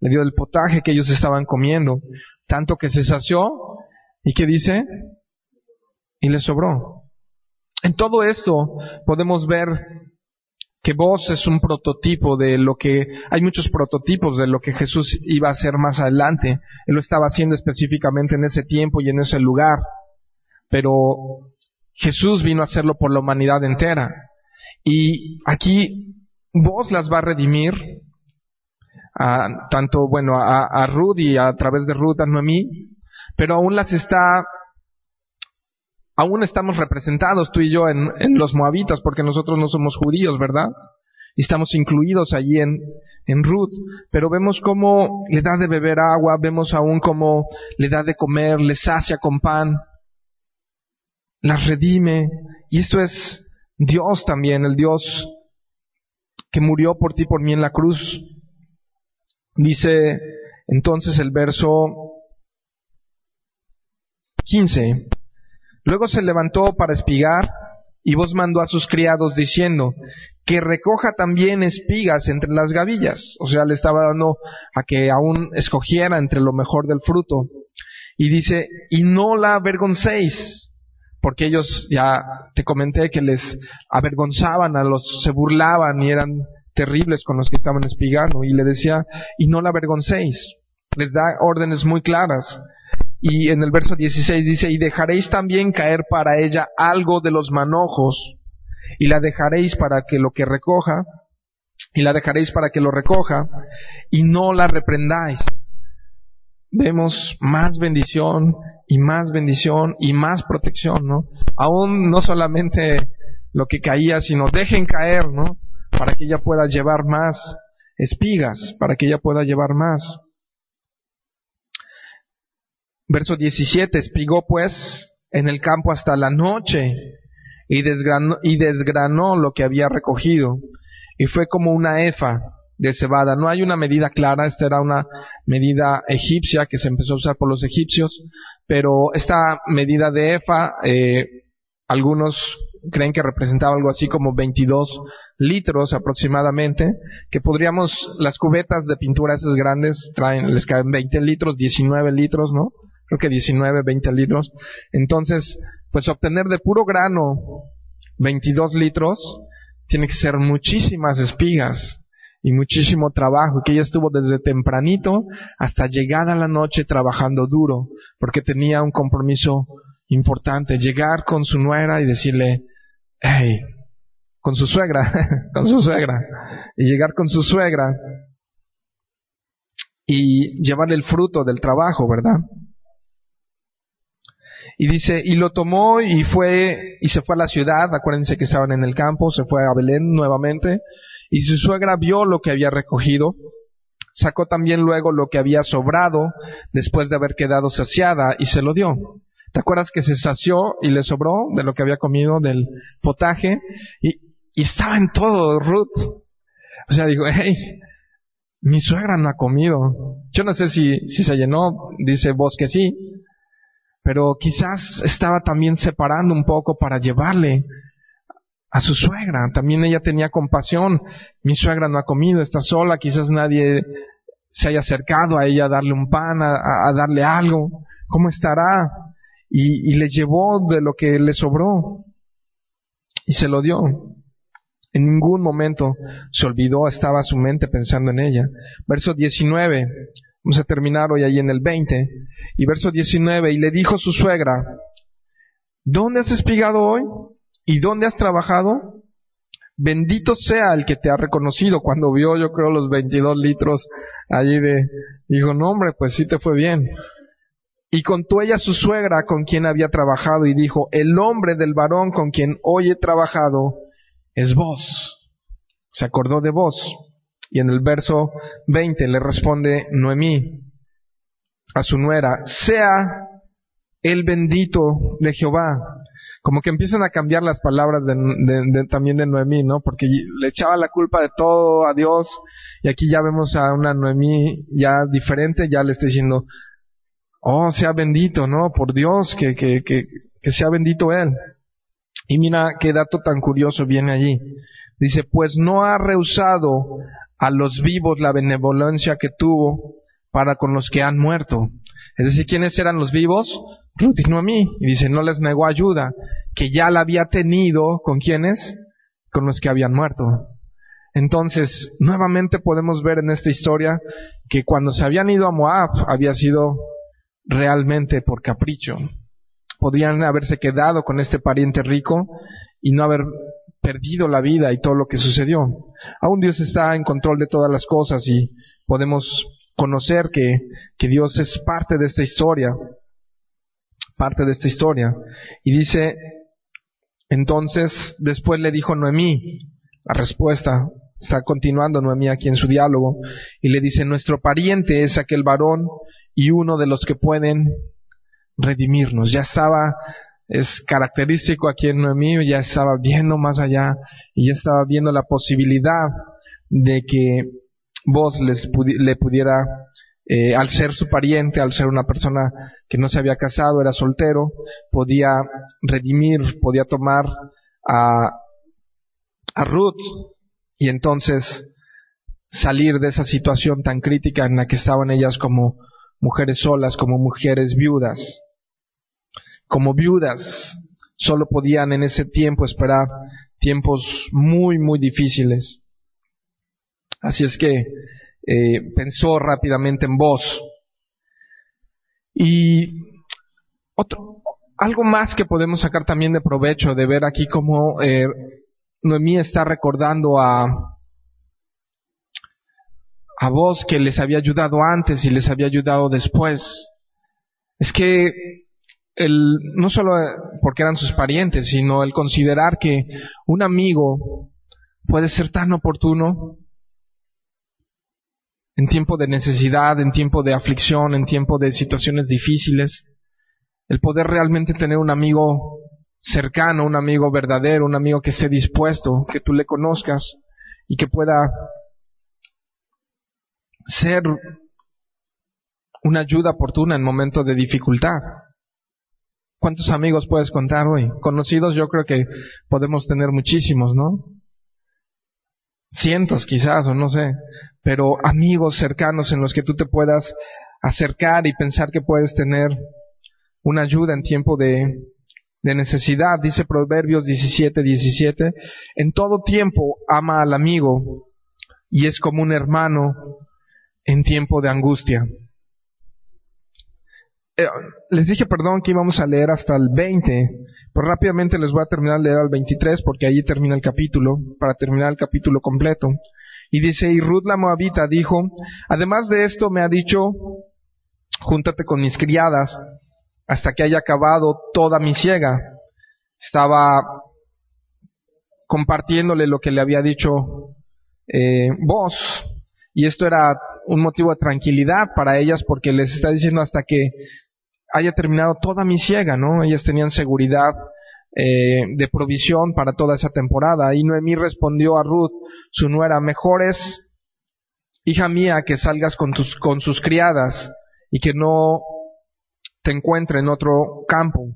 le dio del potaje que ellos estaban comiendo, tanto que se sació y que dice, y le sobró. En todo esto podemos ver que vos es un prototipo de lo que, hay muchos prototipos de lo que Jesús iba a hacer más adelante. Él lo estaba haciendo específicamente en ese tiempo y en ese lugar. Pero Jesús vino a hacerlo por la humanidad entera. Y aquí vos las va a redimir, a, tanto, bueno, a, a Ruth y a través de Ruth a Noemí, pero aún las está aún estamos representados tú y yo en, los moabitas porque nosotros no somos judíos, ¿verdad? Y estamos incluidos allí en, en Ruth, pero vemos cómo le da de beber agua, vemos aún cómo le da de comer, le sacia con pan, las redime, y esto es Dios también, el Dios que murió por ti, por mí en la cruz. Dice entonces el verso 15, Luego se levantó para espigar, y vos mandó a sus criados diciendo, que recoja también espigas entre las gavillas. O sea, le estaba dando a que aún escogiera entre lo mejor del fruto. Y dice, y no la avergoncéis, porque ellos ya te comenté que les avergonzaban a los, se burlaban y eran terribles con los que estaban espigando. Y le decía, y no la avergoncéis. Les da órdenes muy claras. Y en el verso 16 dice, y dejaréis también caer para ella algo de los manojos, y la dejaréis para que lo que recoja, y la dejaréis para que lo recoja, y no la reprendáis. Vemos más bendición y más bendición y más protección, ¿no? Aún no solamente lo que caía, sino dejen caer, ¿no? Para que ella pueda llevar más espigas, para que ella pueda llevar más. Verso 17, espigó pues en el campo hasta la noche y desgranó, y desgranó lo que había recogido y fue como una efa de cebada. No hay una medida clara, esta era una medida egipcia que se empezó a usar por los egipcios, pero esta medida de efa, eh, algunos creen que representaba algo así como 22 litros aproximadamente, que podríamos, las cubetas de pintura esas grandes traen, les caen 20 litros, 19 litros, ¿no? Creo que 19, 20 litros. Entonces, pues obtener de puro grano 22 litros tiene que ser muchísimas espigas y muchísimo trabajo, que ella estuvo desde tempranito hasta llegada la noche trabajando duro, porque tenía un compromiso importante, llegar con su nuera y decirle, hey, con su suegra, *laughs* con su suegra, y llegar con su suegra y llevarle el fruto del trabajo, ¿verdad? Y dice, y lo tomó y fue, y se fue a la ciudad, acuérdense que estaban en el campo, se fue a Belén nuevamente, y su suegra vio lo que había recogido, sacó también luego lo que había sobrado después de haber quedado saciada y se lo dio. ¿Te acuerdas que se sació y le sobró de lo que había comido del potaje? Y, estaba en todo Ruth. O sea, digo, hey, mi suegra no ha comido. Yo no sé si, si se llenó, dice vos que sí, pero quizás estaba también separando un poco para llevarle a su suegra. También ella tenía compasión. Mi suegra no ha comido, está sola, quizás nadie se haya acercado a ella a darle un pan, a, darle algo. ¿Cómo estará? Y, y le llevó de lo que le sobró y se lo dio. En ningún momento se olvidó, estaba su mente pensando en ella. Verso 19, vamos a terminar hoy ahí en el 20, y verso 19, y le dijo su suegra, ¿dónde has espigado hoy? ¿Y dónde has trabajado? Bendito sea el que te ha reconocido. Cuando vio, yo creo, los 22 litros allí de, dijo, no hombre, pues sí te fue bien. Y contó ella su suegra con quien había trabajado y dijo, el nombre del varón con quien hoy he trabajado es vos. Se acordó de vos. Y en el verso 20 le responde Noemí a su nuera, sea el bendito de Jehová, como que empiezan a cambiar las palabras de, también de Noemí, ¿no? Porque le echaba la culpa de todo a Dios y aquí ya vemos a una Noemí ya diferente, ya le está diciendo, oh, sea bendito, ¿no? Por Dios, que, que, que, que sea bendito Él. Y mira qué dato tan curioso viene allí. Dice, pues no ha rehusado a los vivos la benevolencia que tuvo para con los que han muerto. Es decir, ¿quiénes eran los vivos? Ruth y Noemí. Y dice, no les negó ayuda, que ya la había tenido con quienes? Con los que habían muerto. Entonces, nuevamente podemos ver en esta historia que cuando se habían ido a Moab había sido realmente por capricho. Podían haberse quedado con este pariente rico y no haber perdido la vida y todo lo que sucedió. Aún Dios está en control de todas las cosas y podemos conocer que, Dios es parte de esta historia, parte de esta historia. Y dice, entonces después le dijo Noemí, la respuesta, está continuando Noemí aquí en su diálogo, y le dice, nuestro pariente es aquel varón y uno de los que pueden redimirnos. Ya estaba, es característico aquí en Noemí, ya estaba viendo más allá y ya estaba viendo la posibilidad de que vos les le pudiera, eh, al ser su pariente, al ser una persona que no se había casado, era soltero, podía redimir, podía tomar a, a Ruth y entonces salir de esa situación tan crítica en la que estaban ellas como mujeres solas, como mujeres viudas. Como viudas, solo podían en ese tiempo esperar tiempos muy, muy difíciles. Así es que eh, pensó rápidamente en vos. Y otro, algo más que podemos sacar también de provecho de ver aquí cómo eh, Noemí está recordando a, a vos que les había ayudado antes y les había ayudado después. Es que el, no solo porque eran sus parientes, sino el considerar que un amigo puede ser tan oportuno en tiempo de necesidad, en tiempo de aflicción, en tiempo de situaciones difíciles, el poder realmente tener un amigo cercano, un amigo verdadero, un amigo que esté dispuesto, que tú le conozcas y que pueda ser una ayuda oportuna en momentos de dificultad. ¿Cuántos amigos puedes contar hoy? Conocidos yo creo que podemos tener muchísimos, ¿no? Cientos quizás, o no sé pero amigos cercanos en los que tú te puedas acercar y pensar que puedes tener una ayuda en tiempo de, necesidad. Dice Proverbios 17, 17, en todo tiempo ama al amigo y es como un hermano en tiempo de angustia. Eh, les dije, perdón, que íbamos a leer hasta el 20, pero rápidamente les voy a terminar de leer al 23 porque allí termina el capítulo, para terminar el capítulo completo. Y dice, y Ruth la Moabita dijo, además de esto me ha dicho, júntate con mis criadas hasta que haya acabado toda mi ciega. Estaba compartiéndole lo que le había dicho eh, vos. Y esto era un motivo de tranquilidad para ellas porque les está diciendo hasta que haya terminado toda mi ciega, ¿no? Ellas tenían seguridad eh, de provisión para toda esa temporada. Y Noemí respondió a Ruth, su nuera, mejor es, hija mía, que salgas con, tus, con sus criadas y que no te encuentre en otro campo.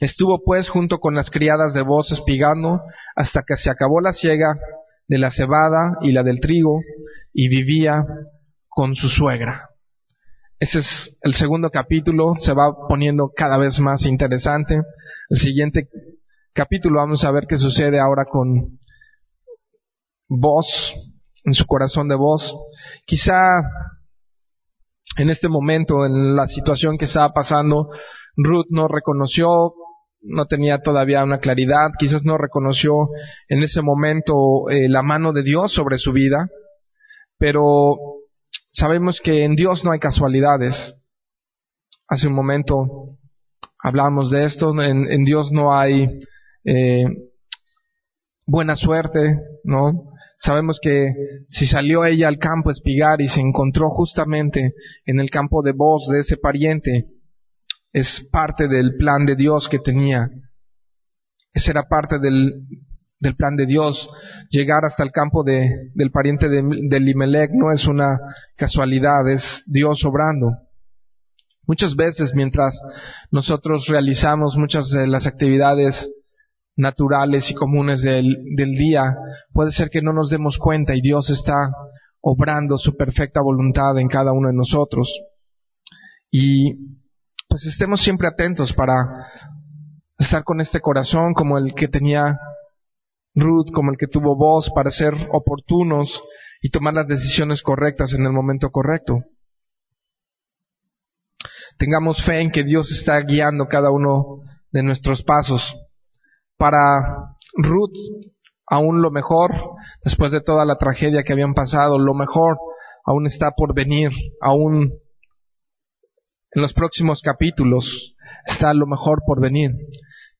Estuvo pues junto con las criadas de voz espigando hasta que se acabó la siega de la cebada y la del trigo y vivía con su suegra. Ese es el segundo capítulo, se va poniendo cada vez más interesante el siguiente capítulo vamos a ver qué sucede ahora con, voz, en su corazón de voz. Quizá en este momento, en la situación que estaba pasando, Ruth no reconoció, no tenía todavía una claridad, quizás no reconoció en ese momento eh, la mano de Dios sobre su vida, pero sabemos que en Dios no hay casualidades. Hace un momento hablamos de esto, en, Dios no hay eh, buena suerte, ¿no? Sabemos que si salió ella al campo a espigar y se encontró justamente en el campo de voz de ese pariente, es parte del plan de Dios que tenía. Esa era parte del, del plan de Dios. Llegar hasta el campo de, del pariente de, de Limelec no es una casualidad, es Dios obrando. Muchas veces mientras nosotros realizamos muchas de las actividades naturales y comunes del, del día, puede ser que no nos demos cuenta y Dios está obrando su perfecta voluntad en cada uno de nosotros. Y pues estemos siempre atentos para estar con este corazón como el que tenía Ruth, como el que tuvo voz para ser oportunos y tomar las decisiones correctas en el momento correcto. Tengamos fe en que Dios está guiando cada uno de nuestros pasos para Ruth aún lo mejor, después de toda la tragedia que habían pasado, lo mejor aún está por venir, aún en los próximos capítulos está lo mejor por venir.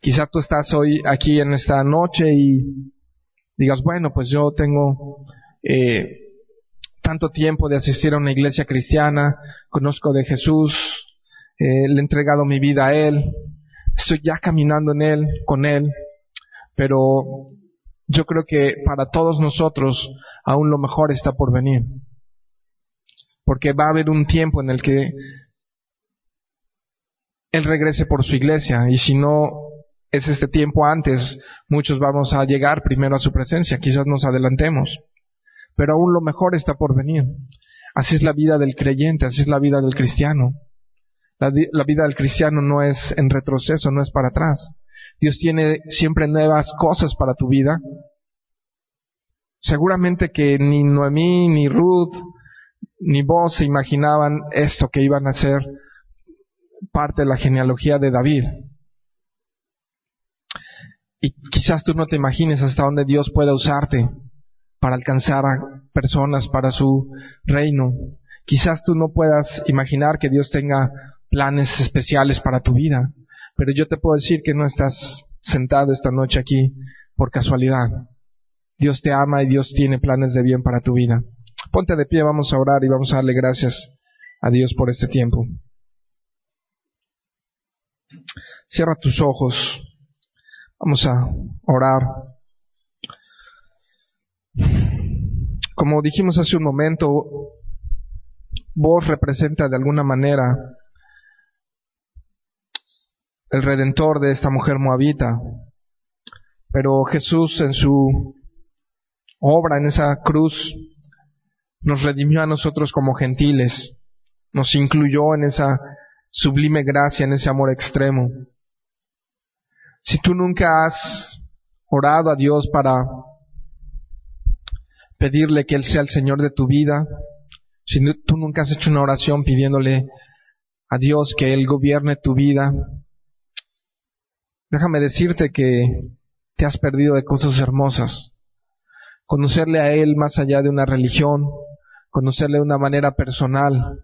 Quizá tú estás hoy aquí en esta noche y digas, bueno, pues yo tengo eh, tanto tiempo de asistir a una iglesia cristiana, conozco de Jesús, eh, le he entregado mi vida a Él, estoy ya caminando en Él, con Él, pero yo creo que para todos nosotros aún lo mejor está por venir. Porque va a haber un tiempo en el que Él regrese por su iglesia y si no es este tiempo antes, muchos vamos a llegar primero a su presencia, quizás nos adelantemos, pero aún lo mejor está por venir. Así es la vida del creyente, así es la vida del cristiano. La, vida del cristiano no es en retroceso, no es para atrás. Dios tiene siempre nuevas cosas para tu vida. Seguramente que ni Noemí, ni Ruth, ni vos se imaginaban esto que iban a ser parte de la genealogía de David. Y quizás tú no te imagines hasta dónde Dios pueda usarte para alcanzar a personas para su reino. Quizás tú no puedas imaginar que Dios tenga planes especiales para tu vida. Pero yo te puedo decir que no estás sentado esta noche aquí por casualidad. Dios te ama y Dios tiene planes de bien para tu vida. Ponte de pie, vamos a orar y vamos a darle gracias a Dios por este tiempo. Cierra tus ojos. Vamos a orar. Como dijimos hace un momento, vos representa de alguna manera el redentor de esta mujer moabita. Pero Jesús en su obra, en esa cruz, nos redimió a nosotros como gentiles, nos incluyó en esa sublime gracia, en ese amor extremo. Si tú nunca has orado a Dios para pedirle que Él sea el Señor de tu vida, si tú nunca has hecho una oración pidiéndole a Dios que Él gobierne tu vida, Déjame decirte que te has perdido de cosas hermosas. Conocerle a Él más allá de una religión, conocerle de una manera personal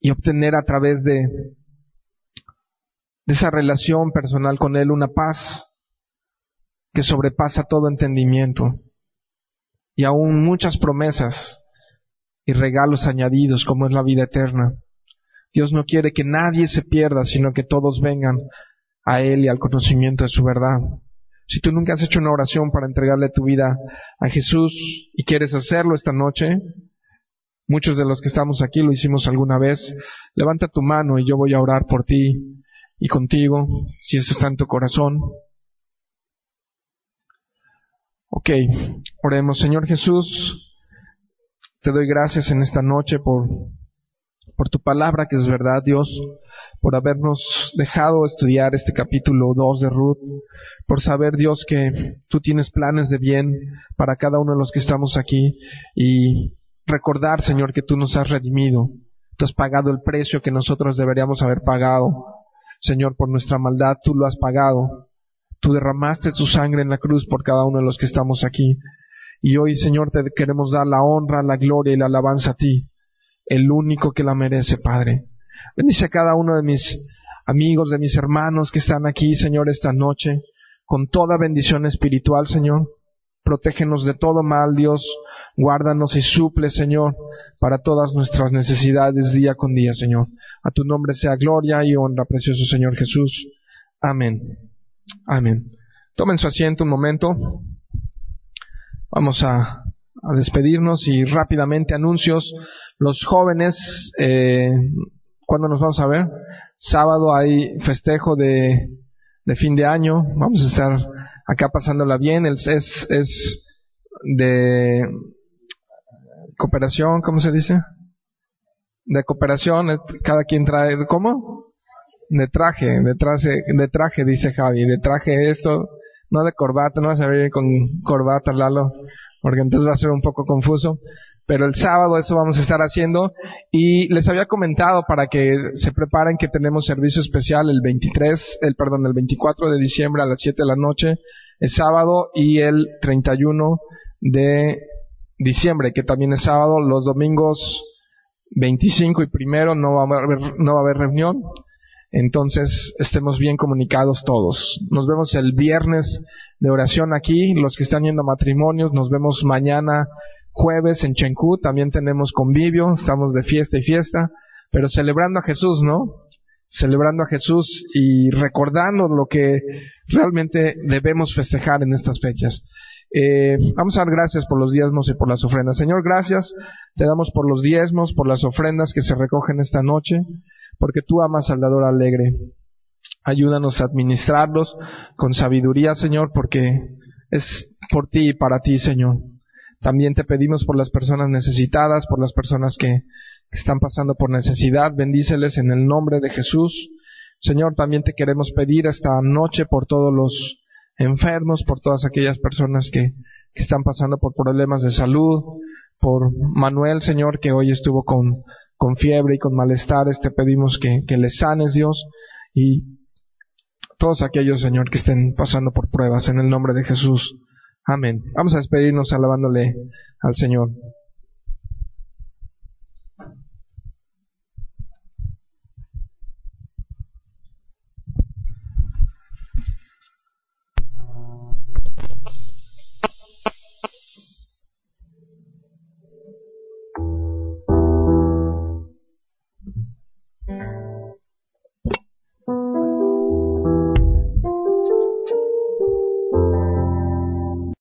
y obtener a través de, de esa relación personal con Él una paz que sobrepasa todo entendimiento y aún muchas promesas y regalos añadidos como es la vida eterna. Dios no quiere que nadie se pierda, sino que todos vengan a Él y al conocimiento de su verdad. Si tú nunca has hecho una oración para entregarle tu vida a Jesús y quieres hacerlo esta noche, muchos de los que estamos aquí lo hicimos alguna vez, levanta tu mano y yo voy a orar por ti y contigo, si en tu corazón. Ok, oremos. Señor Jesús, te doy gracias en esta noche por por tu palabra que es verdad, Dios, por habernos dejado estudiar este capítulo 2 de Ruth, por saber, Dios, que tú tienes planes de bien para cada uno de los que estamos aquí y recordar, Señor, que tú nos has redimido, tú has pagado el precio que nosotros deberíamos haber pagado. Señor, por nuestra maldad tú lo has pagado. Tú derramaste tu sangre en la cruz por cada uno de los que estamos aquí. Y hoy, Señor, te queremos dar la honra, la gloria y la alabanza a ti, el único que la merece, Padre. Bendice a cada uno de mis amigos, de mis hermanos que están aquí, Señor, esta noche, con toda bendición espiritual, Señor. Protégenos de todo mal, Dios. Guárdanos y suple, Señor, para todas nuestras necesidades día con día, Señor. A tu nombre sea gloria y honra, precioso Señor Jesús. Amén. Amén. Tomen su asiento un momento. Vamos a, despedirnos y rápidamente anuncios. Los jóvenes, eh, ¿cuándo nos vamos a ver? Sábado hay festejo de, de fin de año. Vamos a estar acá pasándola bien. Es, es, es de cooperación, ¿cómo se dice? De cooperación, cada quien trae, ¿cómo? De traje, de traje, de traje, dice Javi, de traje esto, no de corbata, no vas a ver con corbata, Lalo, porque entonces va a ser un poco confuso. Pero el sábado eso vamos a estar haciendo y les había comentado para que se preparen que tenemos servicio especial el 23, el perdón, el 24 de diciembre a las 7 de la noche, el sábado y el 31 de diciembre, que también es sábado, los domingos 25 y primero no va a haber, no va a haber reunión, entonces estemos bien comunicados todos. Nos vemos el viernes de oración aquí, los que están yendo a matrimonios, nos vemos mañana jueves en Chencú, también tenemos convivio, estamos de fiesta y fiesta, pero celebrando a Jesús, ¿no? Celebrando a Jesús y recordando lo que realmente debemos festejar en estas fechas. Eh, vamos a dar gracias por los diezmos y por las ofrendas. Señor, gracias. Te damos por los diezmos, por las ofrendas que se recogen esta noche porque tú amas al dador alegre. Ayúdanos a administrarlos con sabiduría, Señor, porque es por ti y para ti, Señor. También te pedimos por las personas necesitadas, por las personas que, están pasando por necesidad. Bendíceles en el nombre de Jesús. Señor, también te queremos pedir esta noche por todos los enfermos, por todas aquellas personas que, están pasando por problemas de salud, por Manuel, Señor, que hoy estuvo con, fiebre y con malestares, te pedimos que, que les sanes, Dios, y todos aquellos, Señor, que estén pasando por pruebas, en el nombre de Jesús. Amén. Vamos a despedirnos alabándole al Señor.